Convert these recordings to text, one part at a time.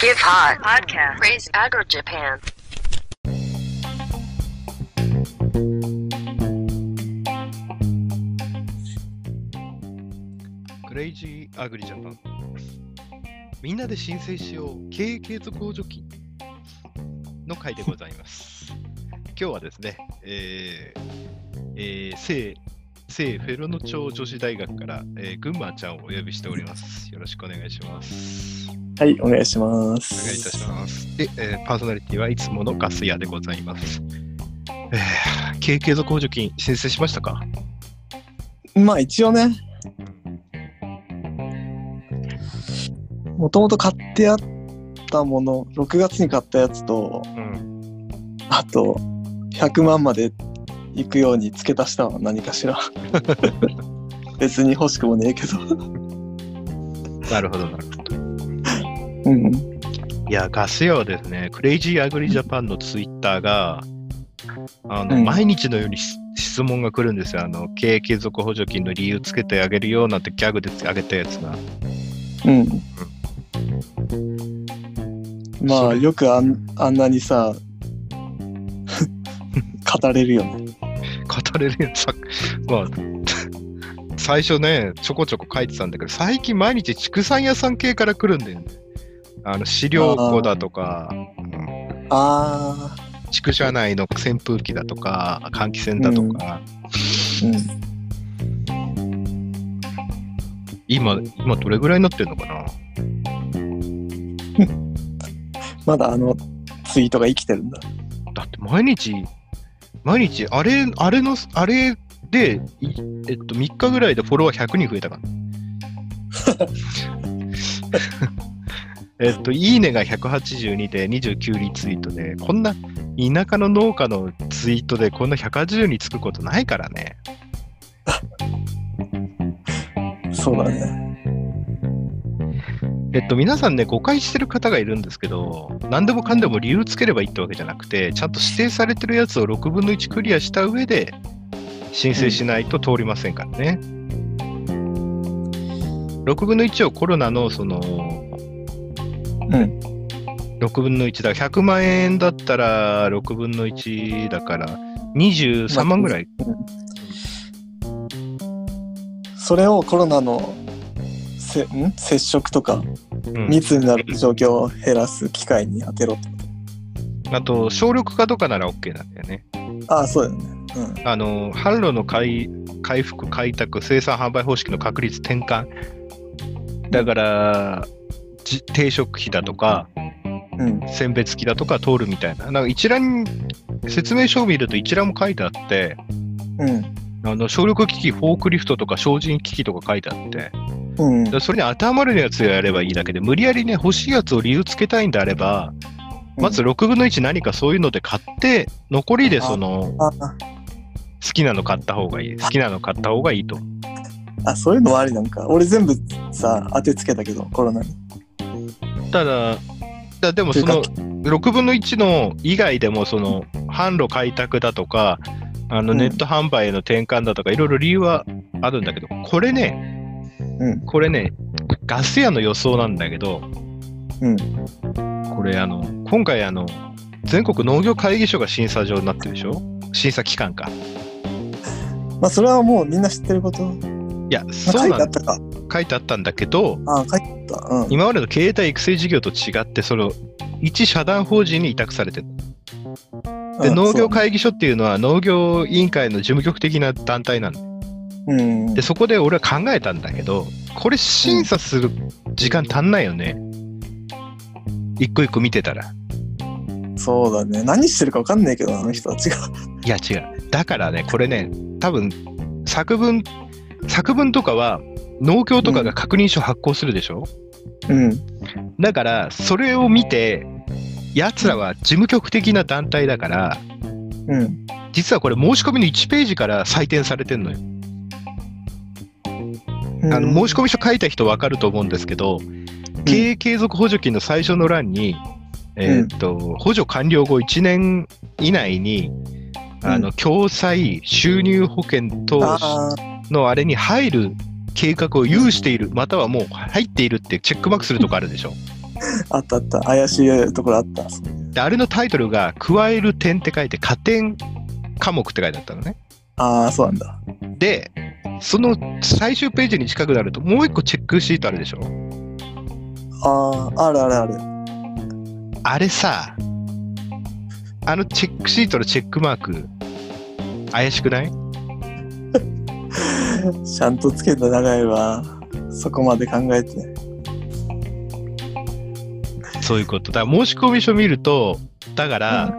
Give Hot Podcast Praise Agro Japan クレイジーアグリジャパン。みんなで申請しよう経営継続補助金の回でございます。今日はですね、えーえー、聖聖フェロノ町女子大学から、えー、群馬ちゃんをお呼びしております。よろしくお願いします。はい、お願いします。お願いいたします。で、えーパーソナリティはいつものガス屋でございます。えー、経営継続補助金申請しましたか？まあ一応ね、もともと買ってあったもの、6月に買ったやつと、うん。あと100万まで行くように付け足したわ、何かしら。別に欲しくもねえけど。なるほど、なるほど。うん。いや、ガス屋はですね、クレイジーアグリジャパンのツイッターが、あの、うん毎日のようにし質問が来るんですよ。あの、経営継続補助金の理由つけてあげるよなんてギャグであげたやつが。うん。まあそれよくあんあんなにさ、語れるよね。語れるやつさ、まあ、最初ね、ちょこちょこ書いてたんだけど、最近毎日畜産屋さん系から来るんだよね。あの、飼料庫だとか、うんあ畜舎内の扇風機だとか、換気扇だとか、ー、うん。今、今どれぐらいになってんのかな？まだあのツイートが生きてるんだ。だって毎日、毎日、あれ、あれの、あれで、いえっと、3日ぐらいでフォロワー100人増えたから。えっと、いいねが182で29リツイートで、こんな田舎の農家のツイートでこんな180につくことないからね。そうだね。えっと、皆さんね、誤解してる方がいるんですけど、何でもかんでも理由つければいいってわけじゃなくて、ちゃんと指定されてるやつを6分の1クリアした上で、申請しないと通りませんからね。6分の1をコロナの、その、うん。6分の1だ、100万円だったら6分の1だから、23万ぐらい。それをコロナのせん？接触とかうん。密になる状況を減らす機会に当てろってこあと、省力化とかなら OK なんだよね。とああそうだよね。あの、販路の回回復、開拓、生産販売方式の確率転換。だから、じ定食費だとか、うんうん選別機だとか通るみたいな。なんか一覧、説明書を見ると一覧も書いてあって、うんあの、省力機器、フォークリフトとか精進機器とか書いてあって、うんそれに当てはまるやつをやればいいだけで、無理やりね、欲しいやつを理由つけたいんであれば、まず6分の1何かそういうので買って、残りでその、あ好きなの買った方がいい。好きなの買った方がいいと。あそういうのもありなんか俺全部さ当てつけたけどコロナにただ、だでもその6分の1の以外でも、その販路開拓だとか、あのうん。ネット販売への転換だとか、いろいろ理由はあるんだけど、これね、うん。これね、ガス屋の予想なんだけど、うん。これあの、今回あの、全国農業会議所が審査場になってるでしょ？審査機関か。まあそれはもうみんな知ってること、まいや、そうなんいてあったか書いてあったんだけど、あ書いてあったうん今までの経営体育成事業と違って、その、一社団法人に委託されてる。で、うん農業会議所っていうのは農業委員会の事務局的な団体なんで、そううんでそこで俺は考えたんだけど、これ審査する時間足んないよね。一個一個見てたら。そうだね何してるか分かんないけどあの人たちがいや違う。だからね、これね、多分作文、作文とかは農協とかが確認書発行するでしょ、うん。だから、それを見て、奴らは事務局的な団体だから、うん。実はこれ申し込みの1ページから採点されてんのよ。あの申し込み書書いた人分かると思うんですけど、経営継続補助金の最初の欄に、えーっと補助完了後1年以内に、あの共済、収入保険等のあれに入る計画を有している、またはもう入っているってチェックマークするとこあるでしょ。あったあった。怪しいところあった。であれのタイトルが「加える点」って書いて加点科目って書いてあったのね。ああ、そうなんだ。で、その最終ページに近くなるともう一個チェックシートあるでしょ。ああ、あるあるある。あれさ、あのチェックシートのチェックマーク、怪しくない？ちゃんとつけた長いわ。そこまで考えて。そういうこと。だから申込書見ると、だから、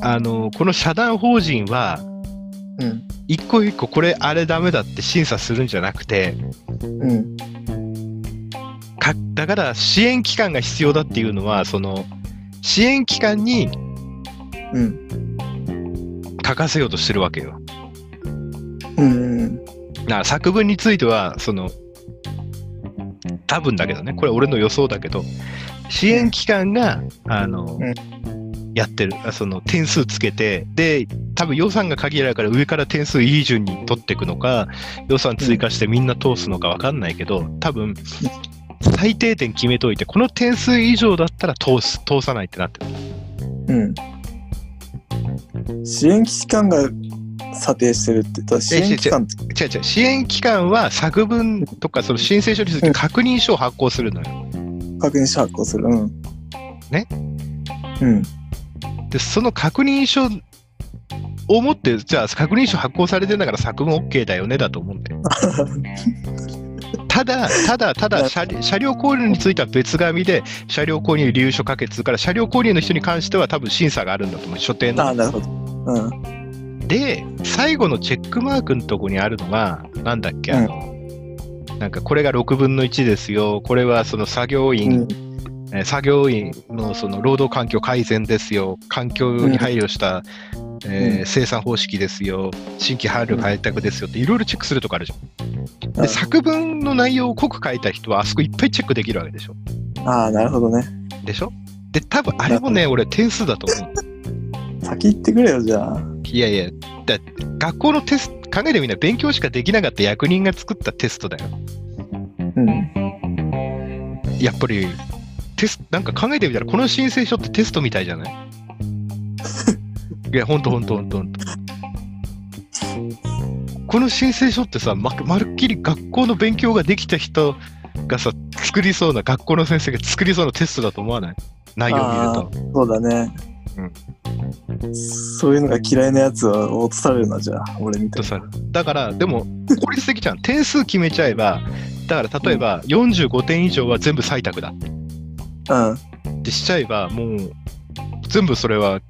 あの、この社団法人は、うん。一個一個これあれダメだって審査するんじゃなくて、うん。かだから支援機関が必要だっていうのは、その、支援機関にうん。書かせようとしてるわけよ。うん。だから作文については、その、多分だけどね、これ俺の予想だけど、支援機関が、あの、うん。やってる、あその点数つけて、で、多分予算が限られるから上から点数いい順に取っていくのか、予算追加してみんな通すのか分かんないけど、多分、最低点決めといて、この点数以上だったら通す、通さないってなってる。うん。支援機関が査定してるって支援機関って違う違う、支援機関は作文とかその申請書について確認書を発行するのよ。確認書発行する。うん。ね？うん。で、その確認書を持って、じゃあ確認書発行されてんだから作文 OK だよねだと思うんだよ。ただ、ただ、ただ車、車両購入については別紙で、車両購入理由書可決から、車両購入の人に関しては多分審査があるんだと思う、所定の。ああ、なるほど。うん。で、最後のチェックマークのとこにあるのが、なんだっけ、あの、なんかこれが6分の1ですよ、これはその作業員、うん。えー作業員のその労働環境改善ですよ、環境に配慮した、えーうん生産方式ですよ、新規配慮開拓ですよっていろいろチェックするとこあるじゃん。うんで、作文の内容を濃く書いた人はあそこいっぱいチェックできるわけでしょ。ああ、なるほどね。でしょ？で、多分あれもね、俺点数だと思う。先言ってくれよ、じゃあ。いやいや、だ学校のテスト、考えてみんな勉強しかできなかった役人が作ったテストだよ。うん。やっぱり、テスなんか考えてみたら、この申請書ってテストみたいじゃない？いや、ほんとほんとほんとほんと。この申請書ってさ、ままるっきり学校の勉強ができた人がさ、作りそうな、学校の先生が作りそうなテストだと思わない？内容を見ると。そうだね。そういうのが嫌いなやつは落とされるな、じゃあ、俺みたいとさだから、でも、効率的じゃん。点数決めちゃえば、だから例えば45点以上は全部採択だ。うん。ってしちゃえば、もう、全部それは、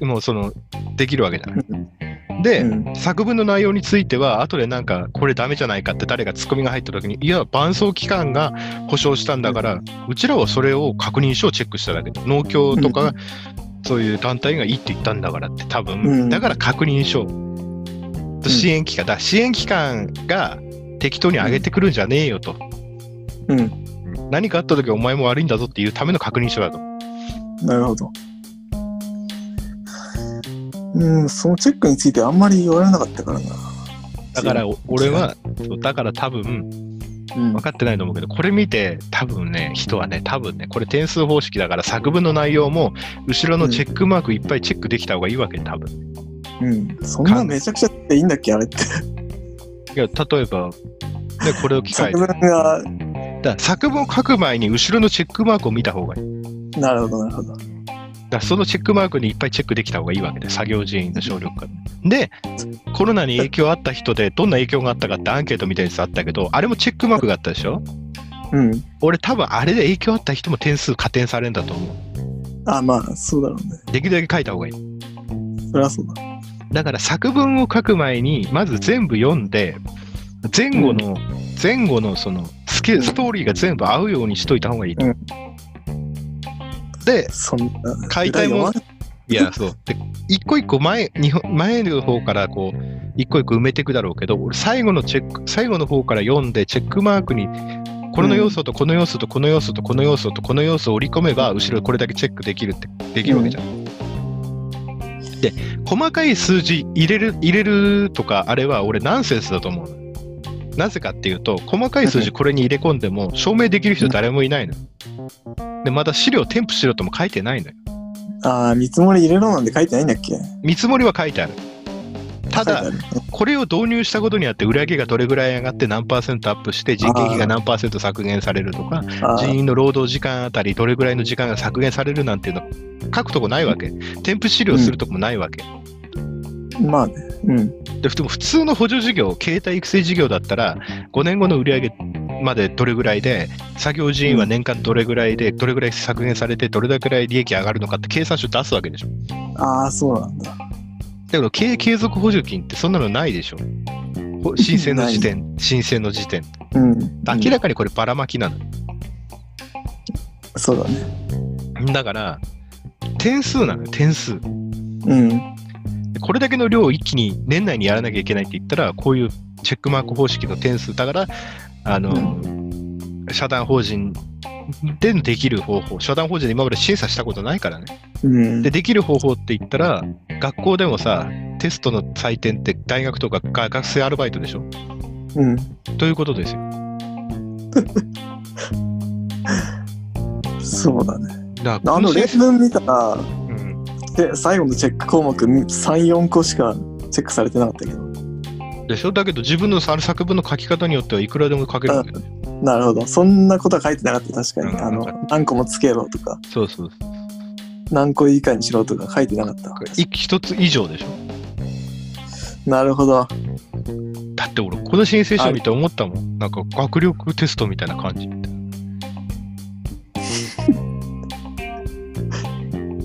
もうその、できるわけじゃない。で、うん作文の内容については、後でなんか、これダメじゃないかって誰かツッコミが入った時に、いや、伴走機関が保証したんだから、うちらはそれを確認書をチェックしただけで、農協とか、そういう団体がいいって言ったんだからって、多分、うんだから確認書と支援機関、だから支援機関が適当に上げてくるんじゃねえよと。うん。何かあった時はお前も悪いんだぞっていうための確認書だと。なるほど。うん、そのチェックについてあんまり言われなかったからな。だからお俺は、だから多分、うん分かってないと思うけど、これ見て、多分ね、人はね、多分ね、これ点数方式だから作文の内容も、後ろのチェックマークいっぱいチェックできた方がいいわけ、多分。うん。そんなめちゃくちゃっていいんだっけ、あれって。いや、例えば、ね、これを機会作に。文が、だ作文を書く前に後ろのチェックマークを見た方がいい。なるほど、なるほど。だそのチェックマークにいっぱいチェックできた方がいいわけで、作業人員の省力化。で、コロナに影響あった人で、どんな影響があったかってアンケートみたいなやつあったけど、あれもチェックマークがあったでしょ？うん。俺多分あれで影響あった人も点数加点されるんだと思う。あ、まあ、そうだろうね。できるだけ書いた方がいい。そりゃそうだ。だから作文を書く前に、まず全部読んで、前後の、前後のそのスケ、ストーリーが全部合うようにしといた方がいいと。うんで、そんな。解体も読いや、そう。で、一個一個前、二本前の方からこう、一個一個埋めていくだろうけど、俺最後のチェック、最後の方から読んで、チェックマークに、この要素とこの要素とこの要素とこの要素とこの要素を織り込めば、後ろこれだけチェックできるって、できるわけじゃん。で、細かい数字入れる、入れるとか、あれは俺ナンセンスだと思うの。なぜかっていうと、細かい数字これに入れ込んでも、証明できる人誰もいないのよ。で、まだ資料添付しろとも書いてないのよ。ああ、見積もり入れろなんて書いてないんだっけ？見積もりは書いてある。ただこれを導入したことによって、売上がどれぐらい上がって何パーセントアップして、人件費が何パーセント削減されるとか、あ人員の労働時間あたりどれぐらいの時間が削減されるなんていうの書くとこないわけ。添付資料するとこもないわけ。あ、まあね。うん。で普通の補助事業、携帯育成事業だったら、5年後の売上までどれぐらいで、作業人員は年間どれぐらいで、どれぐらい削減されて、どれぐらい利益上がるのかって計算書出すわけでしょ。ああ、そうなんだ。だけど、経営継続補助金ってそんなのないでしょ。ほ 申請の時点、申請の時点。うん。明らかにこればらまきなの。そうだね。だから、点数なのよ、点数。うん。これだけの量を一気に年内にやらなきゃいけないって言ったら、こういうチェックマーク方式の点数だから、あの、社団法人でできる方法、社団法人で今まで審査したことないからね。うん。で、できる方法って言ったら、学校でもさ、テストの採点って大学とかが学生アルバイトでしょうん。ということですよ。そうだね。だあの例文見たら、うん、で最後のチェック項目3、4個しかチェックされてなかったけど。でしょ？だけど自分のさ作文の書き方によってはいくらでも書けるわけだよ。なるほど。そんなことは書いてなかった、確かに。うんあの、何個もつけろとか、そうそう。何個以下にしろとか書いてなかった。い一つ以上でしょなるほど。だって俺、この申請書見て思ったもん。なんか学力テストみたいな感じみたいな。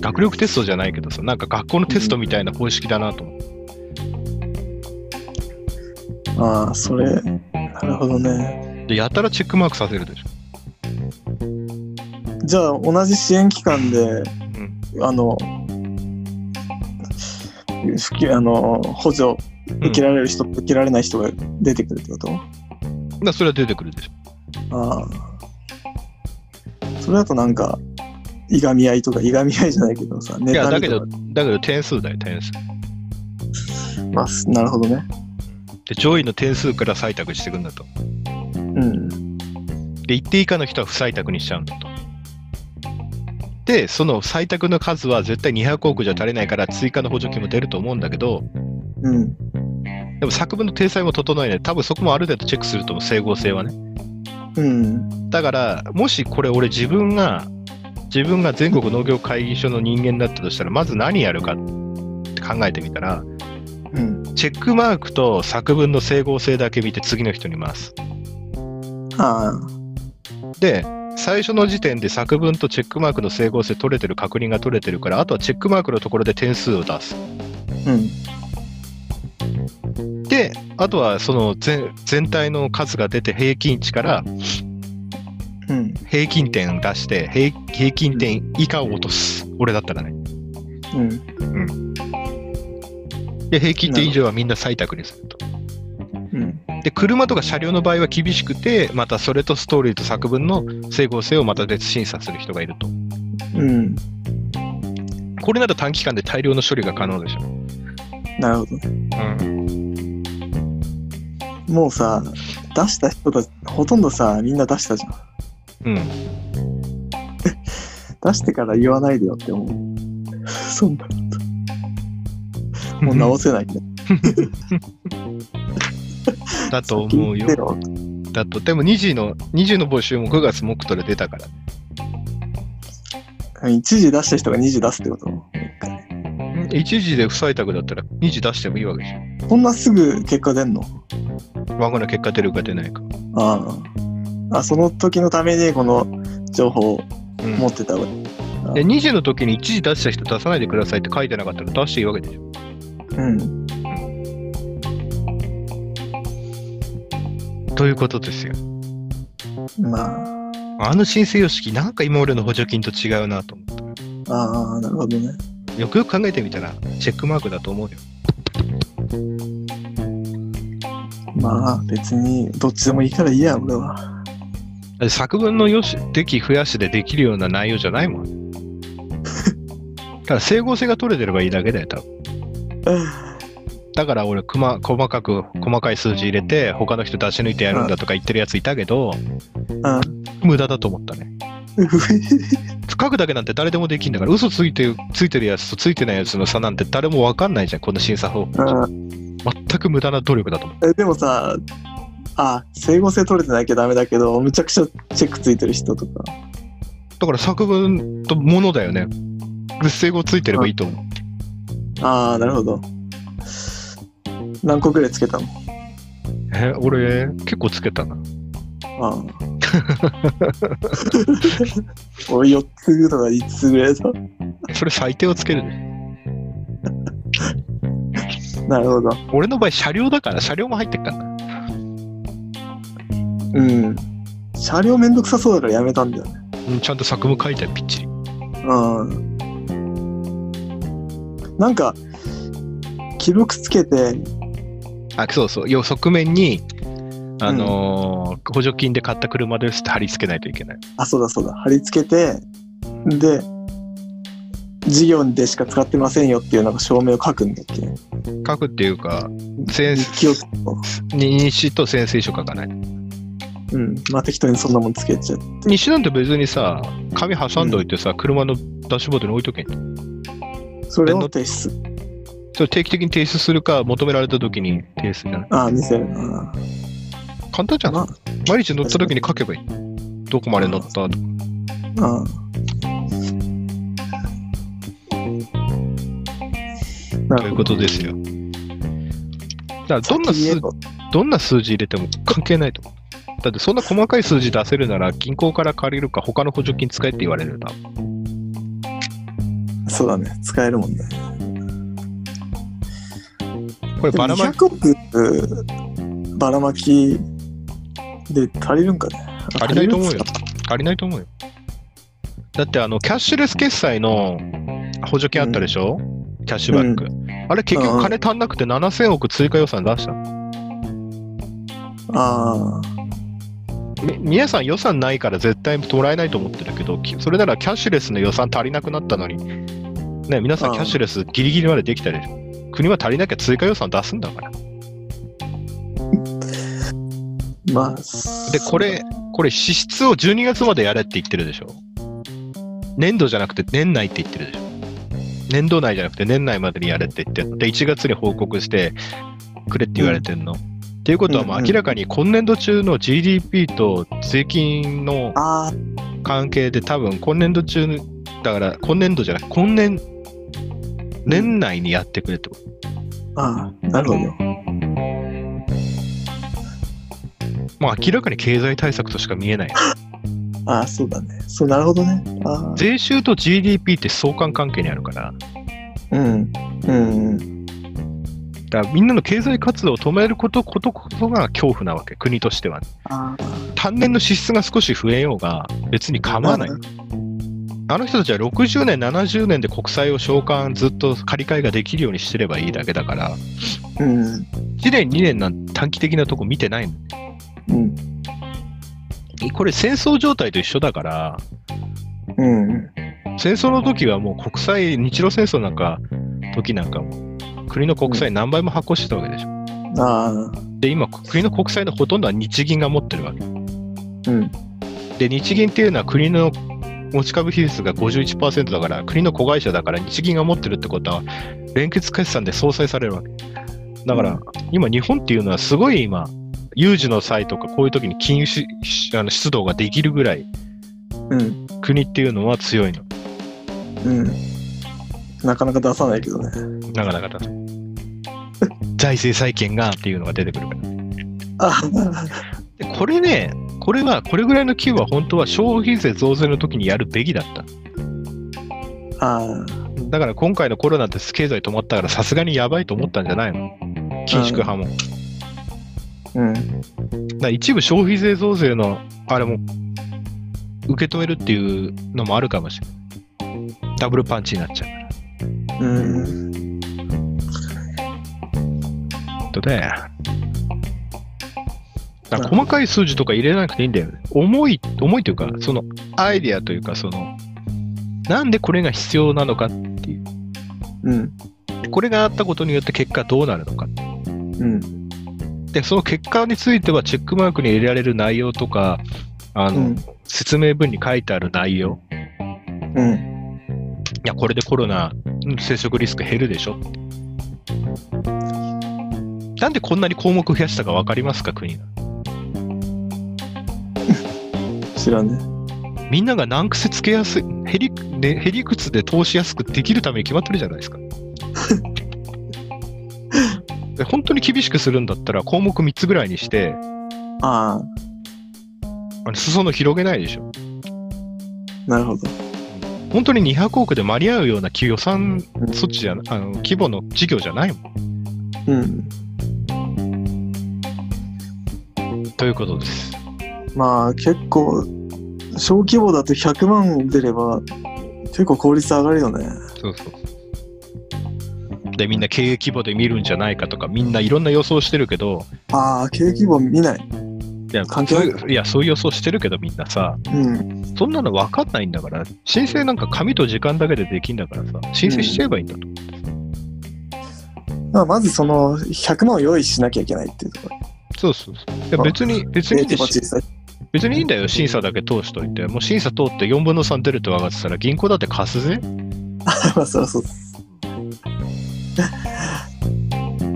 学力テストじゃないけどさ、なんか学校のテストみたいな方式だなと思って。ああ、それ、なるほどね。で、やたらチェックマークさせるでしょ。じゃあ、同じ支援機関で、うん。あの、あの補助受けられる人と受けられない人が出てくるってこと、だからそれは出てくるでしょ。ああ。それだとなんか、いがみ合いとか、いがみ合いじゃないけどさ、ネいや、だけどだけど点数だよ、点数。まあ、すなるほどね。で、上位の点数から採択していくんだと。うん。で、一定以下の人は不採択にしちゃうんだと。で、その採択の数は絶対200億じゃ足りないから追加の補助金も出ると思うんだけど、うん。でも作文の体裁も整えない。多分そこもある程度チェックすると思う、整合性はね。うん。だから、もしこれ俺自分が、自分が全国農業会議所の人間だったとしたら、まず何やるかって考えてみたら、うん。チェックマークと作文の整合性だけ見て次の人に回す。ああ。で、最初の時点で作文とチェックマークの整合性取れてる確認が取れてるから、あとはチェックマークのところで点数を出す。うん。で、あとはその全全体の数が出て平均値からうん。平均点を出して平平均点以下を落とす。俺だったらね。うん。で、平均点以上はみんな採択にすると。うん。で、車とか車両の場合は厳しくて、またそれとストーリーと作文の整合性をまた別審査する人がいると。うん。これなら短期間で大量の処理が可能でしょ。なるほどね。うん。もうさ、出した人たち、ほとんどさ、みんな出したじゃん。うん。出してから言わないでよって思う。そんな。もう直せないね。だと思うよだと、でも2時の、2時の募集も9月木とで出たから。一時出した人が二時出すってこと？1時で不採択だったら2時出してもいいわけじこんなすぐ結果出んの？ゃん。わかんない結果出るか出ないか。ああ。あ、その時のためにこの情報をうん持ってたわけ。で2時の時に1時出した人出さないでくださいって書いてなかったら出していいわけでしょ。うん。ということですよ。まあ、あの申請様式、なんか今までの補助金と違うなと思った。ああ、なるほどね。よくよく考えてみたら、チェックマークだと思うよ。まあ、別にどっちでもいいからいいや、俺は。だって作文のよし、出来増やしでできるような内容じゃないもん。ただ整合性が取れてればいいだけだよ、多分。だから俺くま、細かく、細かい数字入れて、他の人出し抜いてやるんだとか言ってるやついたけど、うん。無駄だと思ったね。書くだけなんて誰でもできんだから、嘘ついてついてるやつとついてないやつの差なんて誰もわかんないじゃん、この審査方法。うん全く無駄な努力だと思う。えでもさ、あ、整合性取れてなきゃダメだけど、めちゃくちゃチェックついてる人とか。だから作文とものだよね。整合ついてればいいと思う。ああ、なるほど。何個ぐらいつけたの？え、俺、結構つけたな。ああ。俺4つとか5つぐらいだ。それ最低をつけるね。なるほど。俺の場合、車両だから、車両も入ってっからな。うん。車両めんどくさそうだからやめたんだよね。うんちゃんと作文書いてある、ぴっちり。うん。なんか、記録つけて、あ、そうそう。要側面に、あのー補助金で買った車ですって貼り付けないといけない。あ、そうだそうだ、貼り付けて、で、事業でしか使ってませんよっていうなんか証明を書くんだっけ？書くっていうか、先日記を、日誌と潜水書書かない。うん。まあ適当にそんなもんつけちゃって。日誌なんて別にさ、紙挟んどいてさ、車のダッシュボードに置いとけん。それを提出。それ定期的に提出するか、求められた時に提出じゃない？ああ、見せる。あ簡単じゃん。ま毎日乗った時に書けばいい。どこまで乗った？とか。あ、あということですよ。だどんな数どんな数字入れても関係ないと思う。だってそんな細かい数字出せるなら銀行から借りるか他の補助金使えって言われるな。そうだね。使えるもんね。こればらまき200億ばらまきで足りるんかね？足りないと思うよ足りないと思うよ。だってあの、キャッシュレス決済の補助金あったでしょ、キャッシュバック。あれ結局金足んなくて7000億追加予算出したの。あみ皆さん予算ないから絶対もらえないと思ってるけど、きそれならキャッシュレスの予算足りなくなったのに、ね、皆さんキャッシュレスギリギリまでできたでしょ。国は足りなきゃ追加予算出すんだから。あ、まあ。で、これ、これ支出を12月までやれって言ってるでしょ。年度じゃなくて年内って言ってるでしょ。年度内じゃなくて年内までにやれって言ってで、1月に報告してくれって言われてんの。っていうことは、明らかに今年度中の GDP と税金のあ関係で多分今年度中に、だから今年度じゃなくて今年、年内にやってくれってこと。あ、ああ、なるほど。もう明らかに経済対策としか見えない。ああ、そうだね。そう、なるほどね。ああ、税収と GDP って相関関係にあるから、うん。うんうん。だからみんなの経済活動を止めることことこそが恐怖なわけ、国としては、あ単年の支出が少し増えようが別に構わない。あの人たちは60年、70年で国債を償還、ずっと借り換えができるようにしてればいいだけだから、あ、うん。1年、2年なんて短期的なとこ見てないの。うん。これ戦争状態と一緒だから、うん。戦争の時はもう国債、日露戦争なんか、時なんかも、国の国債何倍も発行してたわけでしょ。ああ、で、今、国の国債のほとんどは日銀が持ってるわけ。うん。で、日銀っていうのは国の持ち株比率が51%だから、国の子会社だから日銀が持ってるってことは、連結決算で相殺されるわけ。だから、うん今、日本っていうのはすごい今、有事の際とか、こういう時に金融ししあの出動ができるぐらい、うん。国っていうのは強いの。うん。なかなか出さないけどね。なかなかだと。財政再建がっていうのが出てくるから。あでこれね、これは、これぐらいの規模は本当は消費税増税の時にやるべきだった。ああ、だから今回のコロナって経済止まったからさすがにやばいと思ったんじゃないの？緊縮派も。うん。ら一部消費税増税のあれも受け止めるっていうのもあるかもしれない。ダブルパンチになっちゃうから。うん。とで、だから細かい数字とか入れなくていいんだよね。重い、重いというか、そのアイデアというか、その、なんでこれが必要なのかっていう。うん。これがあったことによって結果どうなるのか。うん。で、その結果についてはチェックマークに入れられる内容とか、あの、うん。説明文に書いてある内容。うん。いや、これでコロナうん接触リスク減るでしょ。なんでこんなに項目増やしたか分かりますか、国が。知らねみんなが難癖つけやすい、へり、ね、へりくつで通しやすくできるために決まってるじゃないですか。で本当に厳しくするんだったら項目3つぐらいにして、ああの裾野広げないでしょ。あ、なるほど。本当に200億で間に合うような予算措置じゃあの規模の事業じゃないもうん。ん。ということです。まあ結構、小規模だと100万出れば、結構効率上がるよね。そうそう。で、みんな経営規模で見るんじゃないかとか、みんないろんな予想してるけど、ああ、経営規模見ない。いや、関係ないそういや、そういう予想してるけど、みんなさ、うん。そんなの分かんないんだから、申請なんか紙と時間だけでできんだからさ、申請しちゃえばいいんだと。まあ、まずその100万を用意しなきゃいけないっていうところ。そうそうそう。いや別に、別にいいんだよ規模小さい。別にいいんだよ、審査だけ通しといて。もう審査通って4分の3出ると分かってたら、銀行だって貸すぜ。まあ、そりゃそう。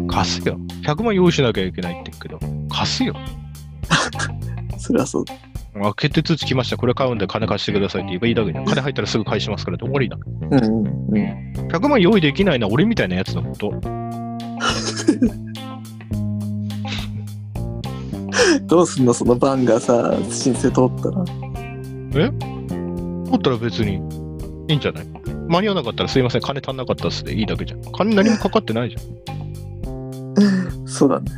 貸すよ。100万用意しなきゃいけないって言うけど、貸すよ。そりゃそう。あ決定通知来ました、これ買うんで金貸してくださいって言えばいいだけじゃん。金入ったらすぐ返しますからって終わりだ。うんうんうん。100万用意できないのは俺みたいなやつのこと。どうすんのその番がさ、申請通ったら。通ったら別にいいんじゃない？間に合わなかったらすいません、金足んなかったっすでいいだけじゃん。金何もかかってないじゃん。そうだね。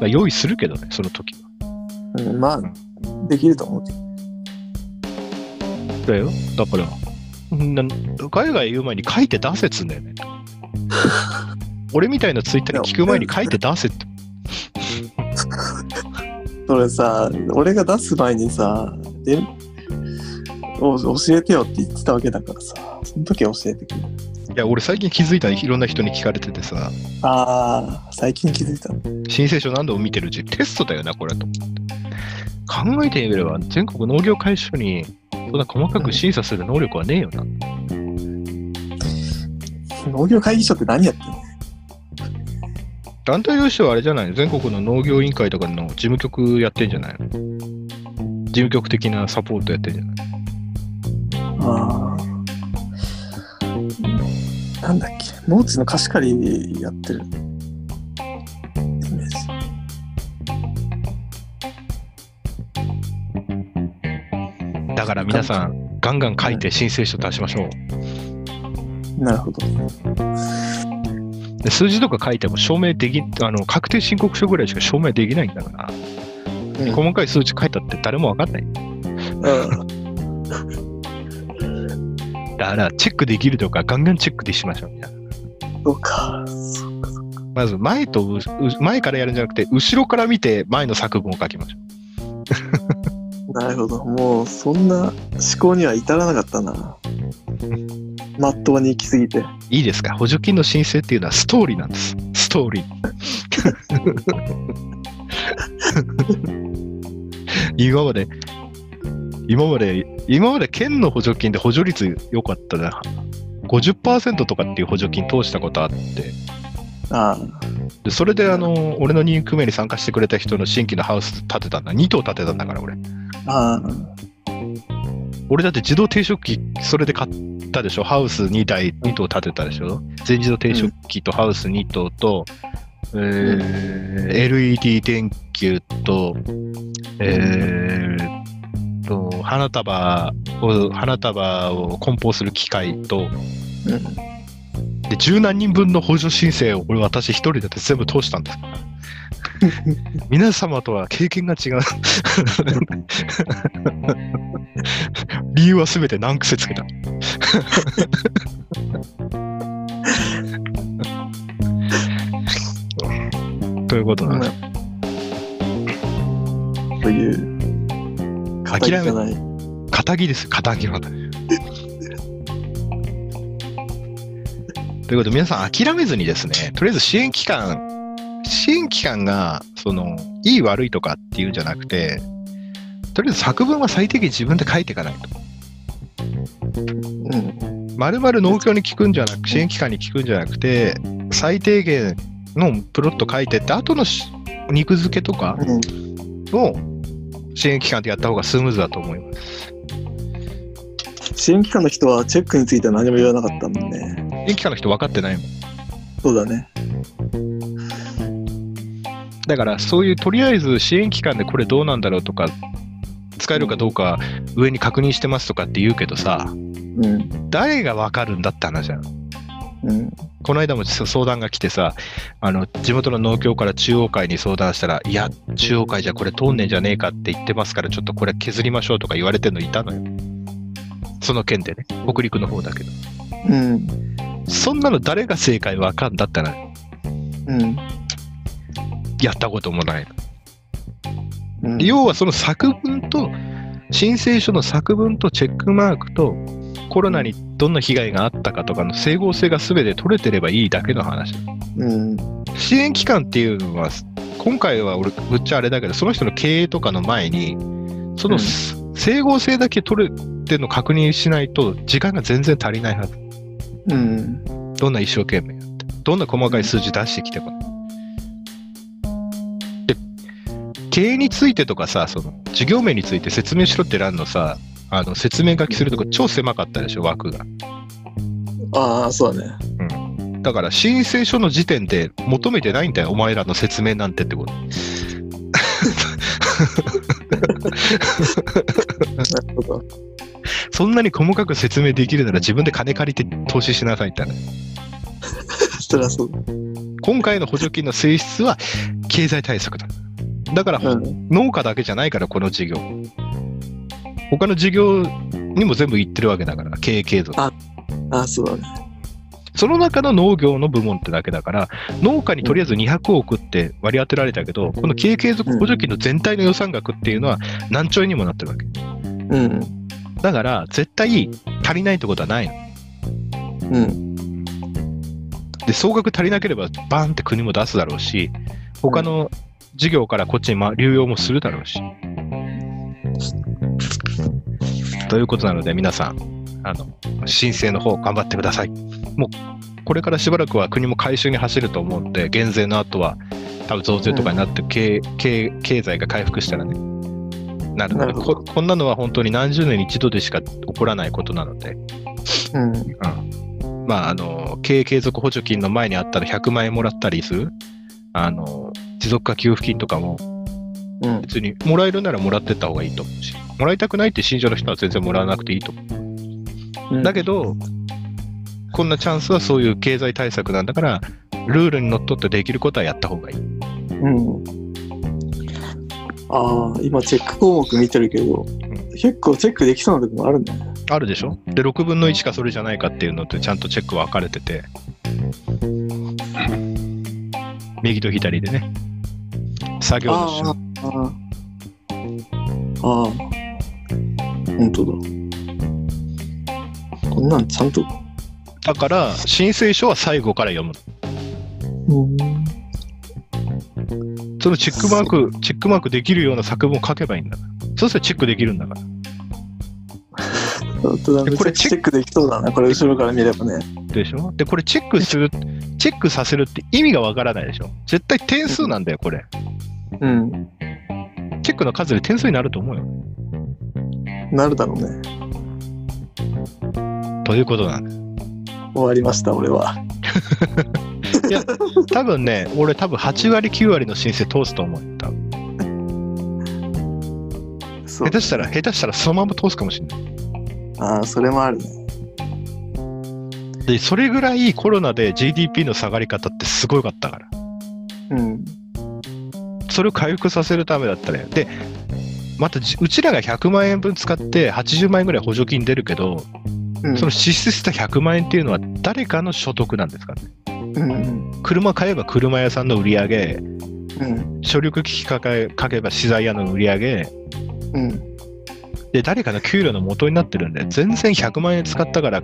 だ用意するけどね、その時は。うん、まあ、できると思うけど。だよ。だから、な海外言う前に書いて出せっつうんだよね。俺みたいなツイッターに聞く前に書いて出せって。それさ、俺が出す前にさ、でお教えてよって言ってたわけだからさ、その時は教えてくれ。いや、俺最近気づいたいろんな人に聞かれててさ、ああ、最近気づいたの。申請書何度も見てるうちテストだよな、これと思って。考えてみれば、全国農業会所にそんな細かく審査する能力はねえよな。農業会議所って何やってんの？団体としてはあれじゃないの？全国の農業委員会とかの事務局やってんじゃないの？事務局的なサポートやってんじゃないああ。なんだっけ、農地の貸し借りやってる。イメージ。だから皆さん、ガンガン書いて申請書出しましょう。なるほど。で数字とか書いても証明できあの確定申告書ぐらいしか証明できないんだから、うん細かい数値書いたって誰もわかんない。うん。だからチェックできるとかガンガンチェックでしましょうみたいな。そうか。まず前とうう前からやるんじゃなくて後ろから見て前の作文を書きましょう。なるほど。もう、そんな思考には至らなかったな。まっとうに行き過ぎて。いいですか？補助金の申請っていうのはストーリーなんです。ストーリー。今まで、今まで、今まで県の補助金で補助率良かったな。50%とかっていう補助金通したことあって、あでそれであの、俺の任組合に参加してくれた人の新規のハウス建てたんだ。2棟建てたんだから、俺。あ。ああ。俺だって自動定食機、それで買ったでしょ？ハウス2台、2棟建てたでしょ？全自動定食機とハウス2棟と、えー LED 電球と、えーと、花束を、花束を梱包する機械と、うん。で、十何人分の補助申請を俺私一人で全部通したんですから。皆様とは経験が違う。理由はすべて難癖つけた。ということなんです。という。諦めない。仇ですよ、仇は。ということで、皆さん諦めずにですね、とりあえず支援機関、支援機関が、その、いい悪いとかっていうんじゃなくて、とりあえず作文は最低限自分で書いていかないと。うん。まるまる農協に聞くんじゃなく、支援機関に聞くんじゃなくて、最低限のプロット書いてって、後のし肉付けとかうん。を支援機関でやった方がスムーズだと思います。支援機関の人はチェックについては何も言わなかったもんね。支援機関の人分かってないもん。そうだね。だからそういうとりあえず支援機関でこれどうなんだろうとか、使えるかどうか上に確認してますとかって言うけどさ、うん。誰が分かるんだって話じゃん。うん。この間も相談が来てさ、あの地元の農協から中央会に相談したら、いや、中央会じゃこれ通んねえんじゃねえかって言ってますから、ちょっとこれ削りましょうとか言われてるのいたのよ。その件でね、北陸の方だけど。うん。そんなの誰が正解わかんだったら、うん。やったこともないの。うん。要はその作文と、申請書の作文とチェックマークと、コロナにどんな被害があったかとかの整合性が全て取れてればいいだけの話。うん。支援機関っていうのは、今回は俺、ぶっちゃあれだけど、その人の経営とかの前に、その、うん整合性だけ取れてるの確認しないと、時間が全然足りないはず。うん。どんな一生懸命やって。どんな細かい数字出してきても。経営についてとかさ、その、事業名について説明しろって欄のさ、あの、説明書きするとこ超狭かったでしょ、枠が。ああ、そうだね。だから、申請書の時点で求めてないんだよ、お前らの説明なんてってこと。なるほど。そんなに細かく説明できるなら自分で金借りて投資しなさいって話 そりゃそう今回の補助金の性質は経済対策だ。だから、だ。うん。農家だけじゃないから、この事業。他の事業にも全部言ってるわけだから、経営継続。ああ、そうだね。その中の農業の部門ってだけだから、農家にとりあえず200億って割り当てられたけど、この経営継続補助金の全体の予算額っていうのは何兆円にもなってるわけ。うん。だから、絶対足りないってことはないの。うん。で、総額足りなければバーンって国も出すだろうし、他の事業からこっちにま流用もするだろうし。ということなので、皆さん、あの、申請の方頑張ってください。もう、これからしばらくは国も回収に走ると思うので、減税の後は、多分増税とかになって、経経経済が回復したらね、なるなるほどこ、こんなのは本当に何十年に一度でしか起こらないことなので、うん。まあ、あの、経営継続補助金の前にあったら100万円もらったりする、あの、持続化給付金とかも、うん。別にもらえるならもらってった方がいいと思うし、もらいたくないって信者の人は全然もらわなくていいと思う。だけど、こんなチャンスはそういう経済対策なんだから、ルールにのっとってできることはやった方がいい。うん。ああ、今チェック項目見てるけど、結構チェックできそうなとこもあるね。あるでしょ？で、6分の1かそれじゃないかっていうのってちゃんとチェック分かれてて、右と左でね、作業の瞬ああ。ああ。本当だ。こんなんちゃんと。だから、申請書は最後から読む。うん。そのチェックマーク、チェックマークできるような作文を書けばいいんだから。そうすればチェックできるんだから。これチェックできそうだな。これ後ろから見ればね。でしょ？で、これチェックする、チェックさせるって意味がわからないでしょ？絶対点数なんだよ、これ。うん。チェックの数で点数になると思うよ。なるだろうね。ということなんだ。終わりました、俺は。いや、多分ね、俺多分8割、9割の申請通すと思うよ。多下。手したら、下手したらそのまま通すかもしれない。ああ、それもあるね。で、それぐらいコロナで GDP の下がり方ってすごかったから。うん。それを回復させるためだったらよで、またじうちらが100万円分使って80万円ぐらい補助金出るけど、うん。その支出した100万円っていうのは誰かの所得なんですからね。うん。車買えば車屋さんの売り上げ、うん。処力機器かけば資材屋の売り上げ、うん。で、誰かの給料の元になってるんで、全然100万円使ったから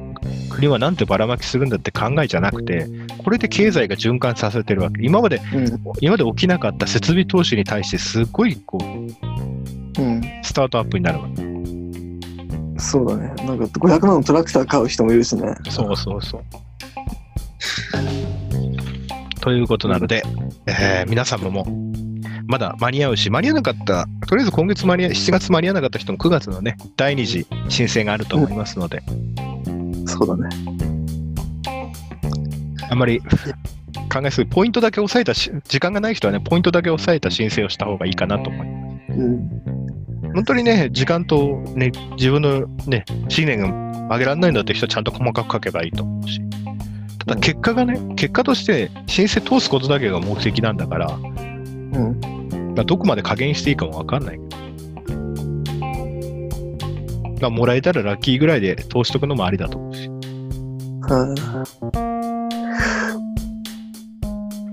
国はなんてばらまきするんだって考えじゃなくて、これで経済が循環させてるわけ。今まで、うん。今まで起きなかった設備投資に対してすごいこう、うん。スタートアップになるわけ。そうだね。なんか500万のトラクター買う人もいるしね。そうそうそう。ということなので、えー皆さんもまだ間に合うし、間に合わなかった、とりあえず今月間に合い、7月間に合わなかった人も9月のね、第2次申請があると思いますので、そうだね。あんまり考えすぎ、ポイントだけ抑えたし、時間がない人はね、ポイントだけ抑えた申請をした方がいいかなと思います。うん。本当にね、時間とね、自分のね、資源が上げられないんだって人はちゃんと細かく書けばいいと思うし。ただ結果がね、結果として申請通すことだけが目的なんだから、うん。らどこまで加減していいかもわかんないけど。まあ、もらえたらラッキーぐらいで通しとくのもありだと思うし。は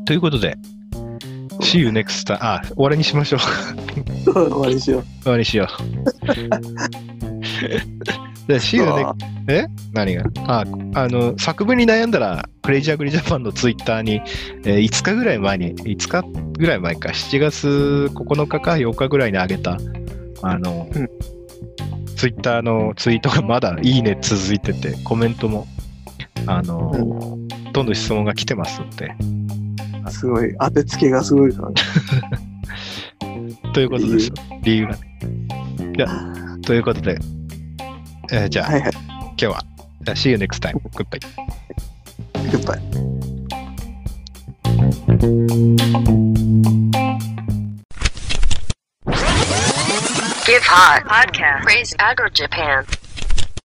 ということで、See you next time. あ、終わりにしましょう。い。終わりにしよう。終わりにしよう。で See you next あえ？何が？ああの作文に悩んだら、クレイジーアグリジャパンのツイッターに、えー5日ぐらい前に、5日ぐらい前か、7月9日か8日ぐらいに上げた、あの、うんツイッターのツイートがまだいいね続いてて、コメントも、あの、どんどん質問が来てますので、すごい。当てつけがすごいからね。ということです。理由がね。じゃあということで、えーじゃあ、はいはい。今日は、See you next time. Goodbye. Goodbye. Give Hot Podcast. Praise Agro Japan.